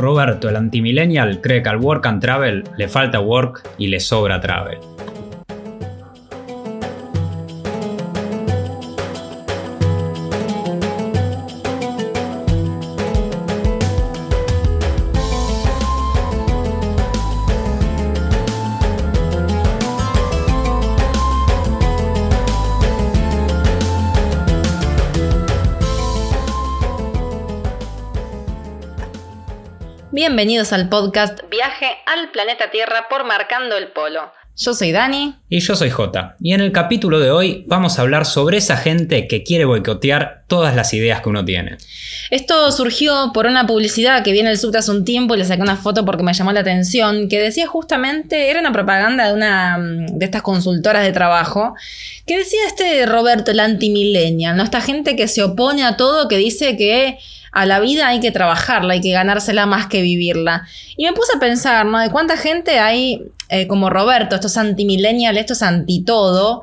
Roberto, el antimillennial, cree que al work and travel le falta work y le sobra travel. Bienvenidos al podcast Viaje al planeta Tierra por Marcando el Polo. Yo soy Dani. Y yo soy Jota. Y en el capítulo de hoy vamos a hablar sobre esa gente que quiere boicotear todas las ideas que uno tiene. Esto surgió por una publicidad que viene el subte hace un tiempo y le saqué una foto porque me llamó la atención, que decía justamente, era una propaganda de una mm, de estas consultoras de trabajo, que decía este Roberto, el antimillennial, ¿no? Esta gente que se opone a todo, que dice que a la vida hay que trabajarla, hay que ganársela más que vivirla. Y me puse a pensar, ¿no? De cuánta gente hay eh, como Roberto, estos anti-millennial, estos anti-todo,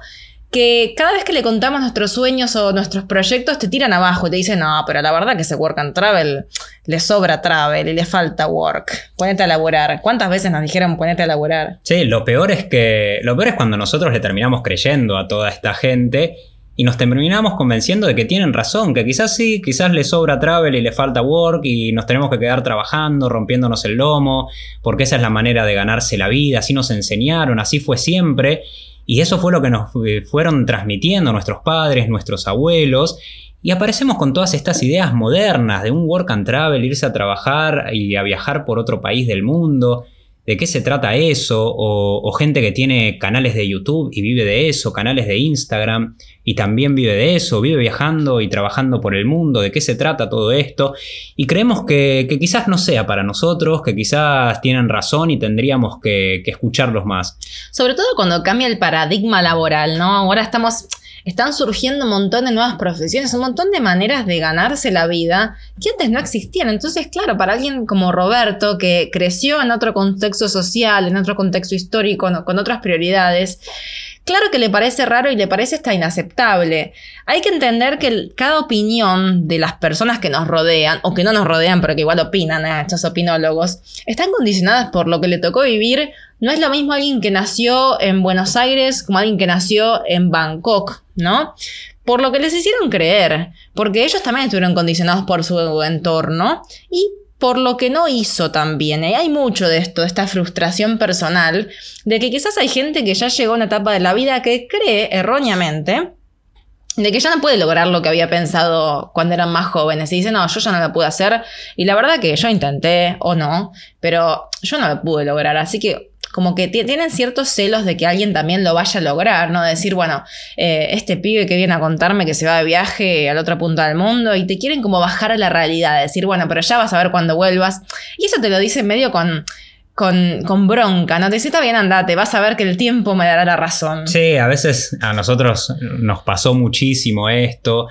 que cada vez que le contamos nuestros sueños o nuestros proyectos te tiran abajo y te dicen, no, pero la verdad que ese work and travel le sobra travel y le falta work. Ponete a laburar. ¿Cuántas veces nos dijeron ponete a laburar? Sí, lo peor es que. Lo peor es cuando nosotros le terminamos creyendo a toda esta gente y nos terminamos convenciendo de que tienen razón, que quizás sí, quizás le sobra travel y le falta work y nos tenemos que quedar trabajando, rompiéndonos el lomo, porque esa es la manera de ganarse la vida, así nos enseñaron, así fue siempre. Y eso fue lo que nos eh, fueron transmitiendo nuestros padres, nuestros abuelos. Y aparecemos con todas estas ideas modernas de un work and travel, irse a trabajar y a viajar por otro país del mundo de qué se trata eso, o, gente que tiene canales de YouTube y vive de eso, canales de Instagram y también vive de eso, vive viajando y trabajando por el mundo, de qué se trata todo esto, y creemos que, quizás no sea para nosotros, que quizás tienen razón y tendríamos que, que escucharlos más. Sobre todo cuando cambia el paradigma laboral, ¿no? Ahora estamos están surgiendo un montón de nuevas profesiones, un montón de maneras de ganarse la vida que antes no existían. Entonces, claro, para alguien como Roberto, que creció en otro contexto social, en otro contexto histórico, con otras prioridades, Claro que le parece raro y le parece hasta inaceptable. Hay que entender que cada opinión de las personas que nos rodean, o que no nos rodean, pero que igual opinan, ¿eh? estos opinólogos, están condicionadas por lo que le tocó vivir. No es lo mismo alguien que nació en Buenos Aires como alguien que nació en Bangkok, ¿no? Por lo que les hicieron creer, porque ellos también estuvieron condicionados por su entorno y por lo que no hizo también. Y hay mucho de esto, de esta frustración personal, de que quizás hay gente que ya llegó a una etapa de la vida que cree erróneamente de que ya no puede lograr lo que había pensado cuando eran más jóvenes. Y dice, no, yo ya no lo pude hacer. Y la verdad que yo intenté o no, pero yo no lo pude lograr. Así que como que tienen ciertos celos de que alguien también lo vaya a lograr, ¿no? decir, bueno, eh, este pibe que viene a contarme que se va de viaje al otro punto del mundo y te quieren como bajar a la realidad, decir, bueno, pero ya vas a ver cuando vuelvas. Y eso te lo dice medio con... Con, con, bronca, ¿no? Te dice, está bien, andate, vas a ver que el tiempo me dará la razón. Sí, a veces a nosotros nos pasó muchísimo esto.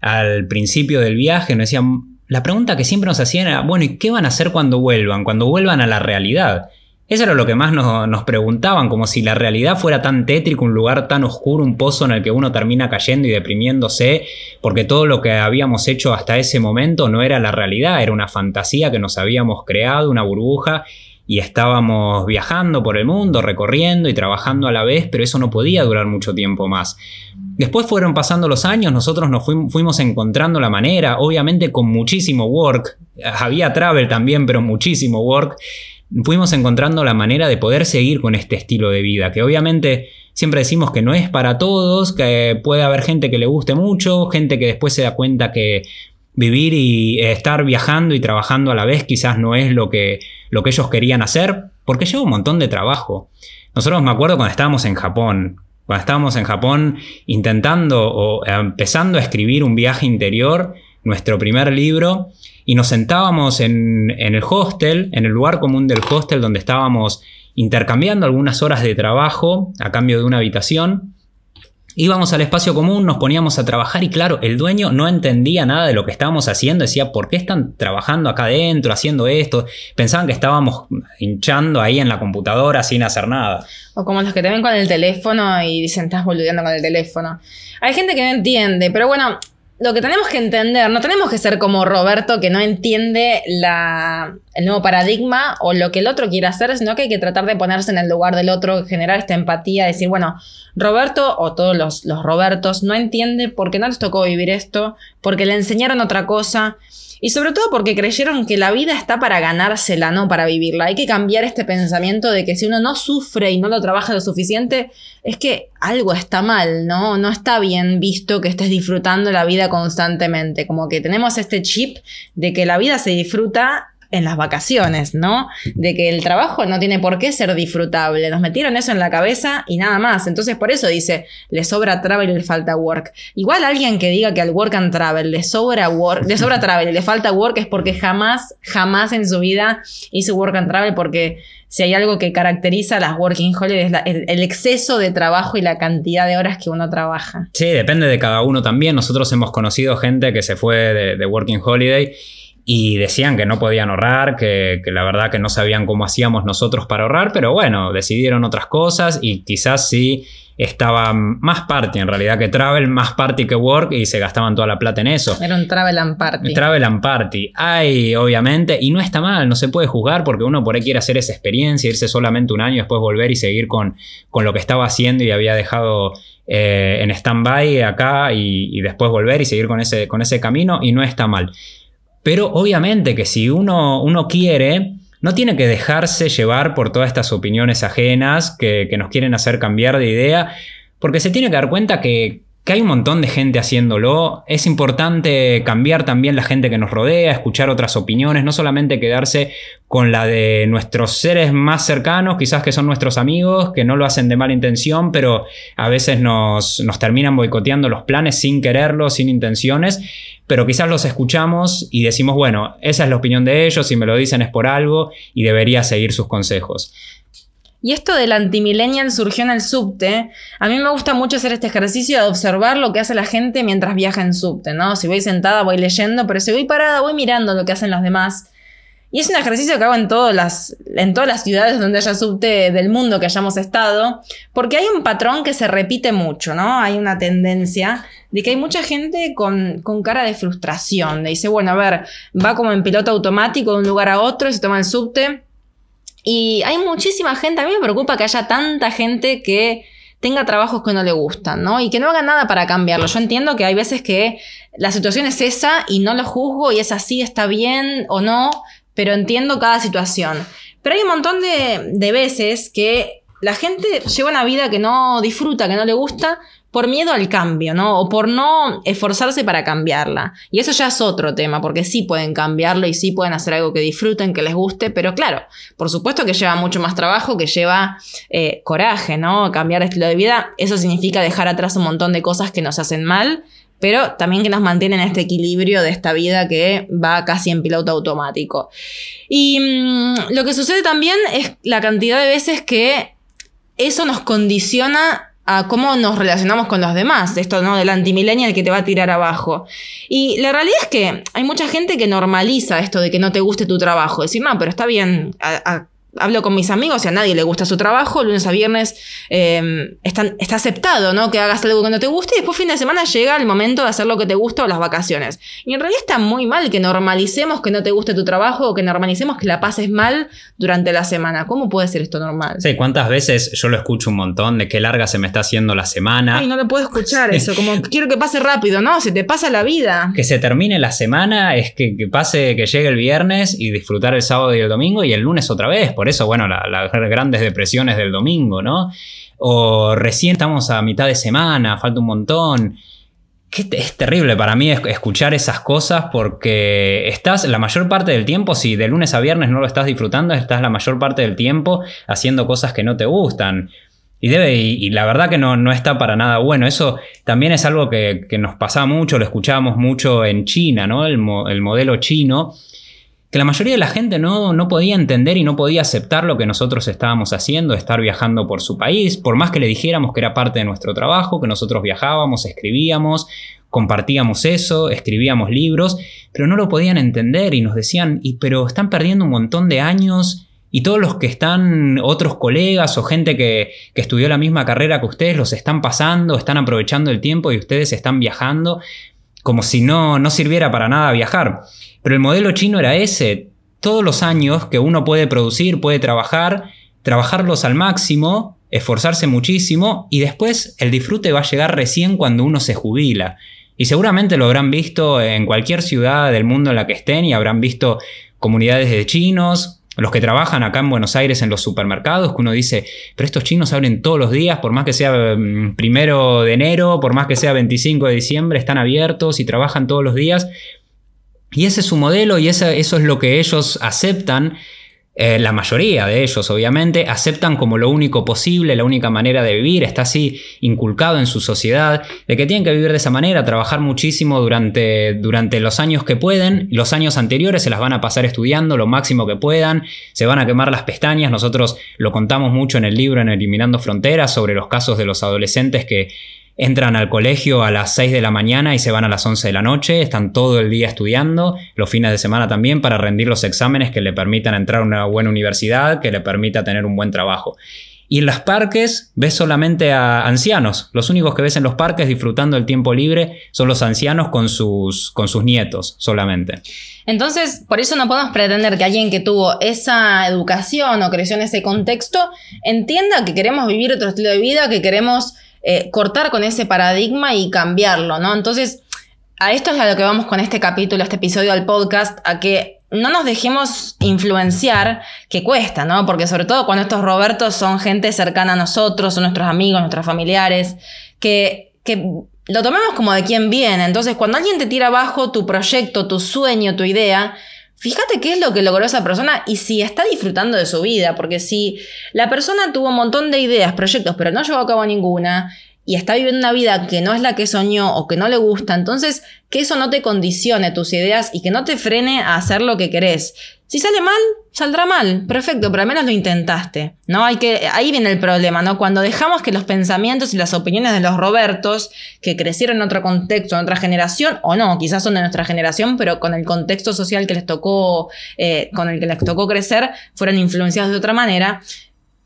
Al principio del viaje nos decían, la pregunta que siempre nos hacían era, bueno, ¿y qué van a hacer cuando vuelvan? Cuando vuelvan a la realidad. Eso era lo que más nos, preguntaban, como si la realidad fuera tan tétrico, un lugar tan oscuro, un pozo en el que uno termina cayendo y deprimiéndose, porque todo lo que habíamos hecho hasta ese momento no era la realidad, era una fantasía que nos habíamos creado, una burbuja, y estábamos viajando por el mundo, recorriendo y trabajando a la vez, pero eso no podía durar mucho tiempo más. Después fueron pasando los años, nosotros nos fuimos encontrando la manera, obviamente con muchísimo work, había travel también, pero muchísimo work fuimos encontrando la manera de poder seguir con este estilo de vida, que obviamente siempre decimos que no es para todos, que puede haber gente que le guste mucho, gente que después se da cuenta que vivir y estar viajando y trabajando a la vez quizás no es lo que, lo que ellos querían hacer, porque lleva un montón de trabajo. Nosotros me acuerdo cuando estábamos en Japón, cuando estábamos en Japón intentando o empezando a escribir un viaje interior, nuestro primer libro, y nos sentábamos en, el hostel, en el lugar común del hostel donde estábamos intercambiando algunas horas de trabajo a cambio de una habitación. Íbamos al espacio común, nos poníamos a trabajar y claro, el dueño no entendía nada de lo que estábamos haciendo, decía, ¿por qué están trabajando acá adentro, haciendo esto? Pensaban que estábamos hinchando ahí en la computadora sin hacer nada. O como los que te ven con el teléfono y dicen, estás boludeando con el teléfono. Hay gente que no entiende, pero bueno, lo que tenemos que entender, no tenemos que ser como Roberto que no entiende la, el nuevo paradigma o lo que el otro quiere hacer, sino que hay que tratar de ponerse en el lugar del otro, generar esta empatía, decir, bueno, Roberto o todos los, los Robertos no entiende por qué no les tocó vivir esto, porque le enseñaron otra cosa. Y sobre todo porque creyeron que la vida está para ganársela, no para vivirla. Hay que cambiar este pensamiento de que si uno no sufre y no lo trabaja lo suficiente, es que algo está mal, ¿no? No está bien visto que estés disfrutando la vida constantemente. Como que tenemos este chip de que la vida se disfruta en las vacaciones, ¿no? De que el trabajo no tiene por qué ser disfrutable. Nos metieron eso en la cabeza y nada más. Entonces por eso dice, le sobra travel y le falta work. Igual alguien que diga que al work and travel le sobra work, le sobra travel y le falta work es porque jamás, jamás en su vida hizo work and travel porque si hay algo que caracteriza a las working holidays el, exceso de trabajo y la cantidad de horas que uno trabaja. Sí, depende de cada uno también. Nosotros hemos conocido gente que se fue de, de working holiday y decían que no podían ahorrar, que, la verdad que no sabían cómo hacíamos nosotros para ahorrar, pero bueno, decidieron otras cosas y quizás sí estaba más party en realidad que travel, más party que work y se gastaban toda la plata en eso. Era un travel and party. Travel and party. Hay, obviamente, y no está mal, no se puede juzgar porque uno por ahí quiere hacer esa experiencia, irse solamente un año, después volver y seguir con, con lo que estaba haciendo y había dejado eh, en stand-by acá y, y, después volver y seguir con ese, con ese camino y no está mal. Pero obviamente que si uno, uno quiere, no tiene que dejarse llevar por todas estas opiniones ajenas que, que, nos quieren hacer cambiar de idea, porque se tiene que dar cuenta que, que hay un montón de gente haciéndolo. Es importante cambiar también la gente que nos rodea, escuchar otras opiniones, no solamente quedarse con la de nuestros seres más cercanos, quizás que son nuestros amigos, que no lo hacen de mala intención, pero a veces nos, nos terminan boicoteando los planes sin quererlo, sin intenciones, pero quizás los escuchamos y decimos, bueno, esa es la opinión de ellos, si me lo dicen es por algo y debería seguir sus consejos. Y esto del antimillennial surgió en el subte. A mí me gusta mucho hacer este ejercicio de observar lo que hace la gente mientras viaja en subte, ¿no? Si voy sentada voy leyendo, pero si voy parada voy mirando lo que hacen los demás. Y es un ejercicio que hago en todas las, en todas las ciudades donde haya subte del mundo que hayamos estado, porque hay un patrón que se repite mucho, ¿no? Hay una tendencia de que hay mucha gente con, con cara de frustración, de dice, bueno, a ver, va como en piloto automático de un lugar a otro se toma el subte y hay muchísima gente, a mí me preocupa que haya tanta gente que tenga trabajos que no le gustan, ¿no? Y que no haga nada para cambiarlo. Yo entiendo que hay veces que la situación es esa y no lo juzgo y es así, está bien o no, pero entiendo cada situación. Pero hay un montón de, de veces que la gente lleva una vida que no disfruta, que no le gusta, por miedo al cambio, ¿no? O por no esforzarse para cambiarla. Y eso ya es otro tema, porque sí pueden cambiarlo y sí pueden hacer algo que disfruten, que les guste, pero claro, por supuesto que lleva mucho más trabajo, que lleva eh, coraje, ¿no? Cambiar estilo de vida, eso significa dejar atrás un montón de cosas que nos hacen mal, pero también que nos mantienen este equilibrio de esta vida que va casi en piloto automático. Y mm, lo que sucede también es la cantidad de veces que eso nos condiciona a cómo nos relacionamos con los demás, esto ¿no? del antimillennial que te va a tirar abajo. Y la realidad es que hay mucha gente que normaliza esto de que no te guste tu trabajo, decir, no, pero está bien, hablo con mis amigos y a nadie le gusta su trabajo, lunes a viernes em, está, aceptado, ¿no? Que hagas algo que no te guste y después fin de semana llega el momento de hacer lo que te gusta o las vacaciones. Y en realidad está muy mal que normalicemos que no te guste tu trabajo o que normalicemos que la pases mal durante la semana. ¿Cómo puede ser esto normal? Sí, ¿cuántas veces yo lo escucho un montón de qué larga se me está haciendo la semana? Ay, no lo puedo escuchar eso, como quiero que pase rápido, ¿no? Se te pasa la vida. Que se termine la semana es que, que pase, que llegue el viernes y disfrutar el sábado y el domingo y el lunes otra vez por eso, bueno, las grandes depresiones del domingo, ¿no? O recién estamos a mitad de semana, falta un montón. es terrible para mí escuchar esas cosas porque estás la mayor parte del tiempo, si de lunes a viernes no lo estás disfrutando, estás la mayor parte del tiempo haciendo cosas que no te gustan. Y, la verdad que no, está para nada bueno. Eso también es algo que, nos pasaba mucho, lo escuchábamos mucho en China, ¿no? El modelo chino que la mayoría de la gente no, no, podía entender y no podía aceptar lo que nosotros estábamos haciendo, estar viajando por su país, por más que le dijéramos que era parte de nuestro trabajo, que nosotros viajábamos, escribíamos, compartíamos eso, escribíamos libros, pero no lo podían entender y nos decían, y, pero están perdiendo un montón de años y todos los que están, otros colegas o gente que, que estudió la misma carrera que ustedes, los están pasando, están aprovechando el tiempo y ustedes están viajando. como si no, no sirviera para nada viajar. Pero el modelo chino era ese, todos los años que uno puede producir, puede trabajar, trabajarlos al máximo, esforzarse muchísimo y después el disfrute va a llegar recién cuando uno se jubila. Y seguramente lo habrán visto en cualquier ciudad del mundo en la que estén y habrán visto comunidades de chinos, los que trabajan acá en Buenos Aires en los supermercados, que uno dice, pero estos chinos abren todos los días, por más que sea mm, primero de enero, por más que sea 25 de diciembre, están abiertos y trabajan todos los días. Y ese es su modelo y eso es lo que ellos aceptan eh, la mayoría de ellos, obviamente, aceptan como lo único posible, la única manera de vivir, está así inculcado en su sociedad, de que tienen que vivir de esa manera, trabajar muchísimo durante, durante los años que pueden, los años anteriores se las van a pasar estudiando lo máximo que puedan, se van a quemar las pestañas, nosotros lo contamos mucho en el libro en Eliminando Fronteras sobre los casos de los adolescentes que entran al colegio a las 6 de la mañana y se van a las 11 de la noche, están todo el día estudiando, los fines de semana también para rendir los exámenes que le permitan entrar a una buena universidad, que le permita tener un buen trabajo. Y en los parques ves solamente a ancianos. Los únicos que ves en los parques disfrutando el tiempo libre son los ancianos con sus, con sus nietos solamente. Entonces, por eso no podemos pretender que alguien que tuvo esa educación o creció en ese contexto entienda que queremos vivir otro estilo de vida, que queremos eh, cortar con ese paradigma y cambiarlo, ¿no? Entonces, a esto es a lo que vamos con este capítulo, este episodio del podcast, a que no nos dejemos influenciar, que cuesta, ¿no? Porque sobre todo cuando estos Robertos son gente cercana a nosotros, son nuestros amigos, nuestros familiares, que, que lo tomemos como de quién viene. Entonces, cuando alguien te tira abajo tu proyecto, tu sueño, tu idea, Fíjate qué es lo que logró esa persona y si está disfrutando de su vida, porque si la persona tuvo un montón de ideas, proyectos, pero no llevó a cabo ninguna, y está viviendo una vida que no es la que soñó o que no le gusta, entonces que eso no te condicione tus ideas y que no te frene a hacer lo que querés. Si sale mal, saldrá mal, perfecto, pero al menos lo intentaste, ¿no? Hay que, ahí viene el problema, ¿no? Cuando dejamos que los pensamientos y las opiniones de los Robertos, que crecieron en otro contexto, en otra generación, o no, quizás son de nuestra generación, pero con el contexto social que les tocó, eh, con el que les tocó crecer, fueron influenciados de otra manera,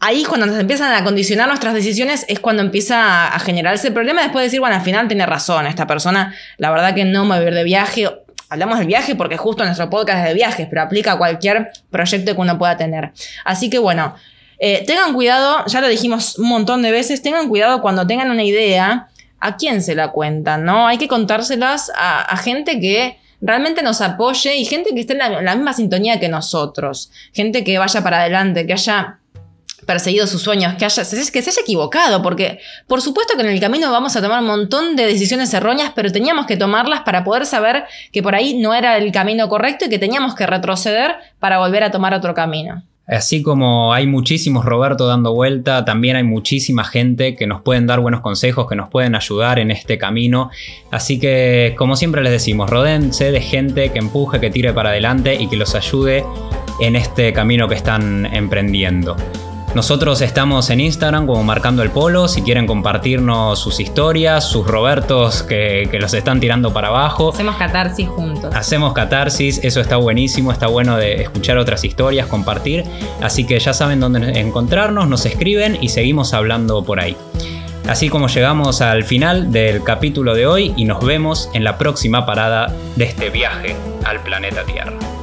ahí cuando nos empiezan a condicionar nuestras decisiones es cuando empieza a generarse el problema después de decir, bueno, al final tiene razón, esta persona, la verdad que no me voy a ir de viaje. Hablamos del viaje porque justo nuestro podcast es de viajes, pero aplica a cualquier proyecto que uno pueda tener. Así que bueno, eh, tengan cuidado, ya lo dijimos un montón de veces, tengan cuidado cuando tengan una idea, a quién se la cuentan, ¿no? Hay que contárselas a, gente que realmente nos apoye y gente que esté en la misma sintonía que nosotros, gente que vaya para adelante, que haya perseguido sus sueños, que, haya, que se haya equivocado, porque por supuesto que en el camino vamos a tomar un montón de decisiones erróneas, pero teníamos que tomarlas para poder saber que por ahí no era el camino correcto y que teníamos que retroceder para volver a tomar otro camino. Así como hay muchísimos Roberto dando vuelta, también hay muchísima gente que nos pueden dar buenos consejos, que nos pueden ayudar en este camino. Así que, como siempre les decimos, rodense de gente que empuje, que tire para adelante y que los ayude en este camino que están emprendiendo. Nosotros estamos en Instagram como Marcando el Polo, si quieren compartirnos sus historias, sus Robertos que, los están tirando para abajo. Hacemos catarsis juntos. Hacemos catarsis, eso está buenísimo, está bueno de escuchar otras historias, compartir. Así que ya saben dónde encontrarnos, nos escriben y seguimos hablando por ahí. Así como llegamos al final del capítulo de hoy y nos vemos en la próxima parada de este viaje al planeta Tierra.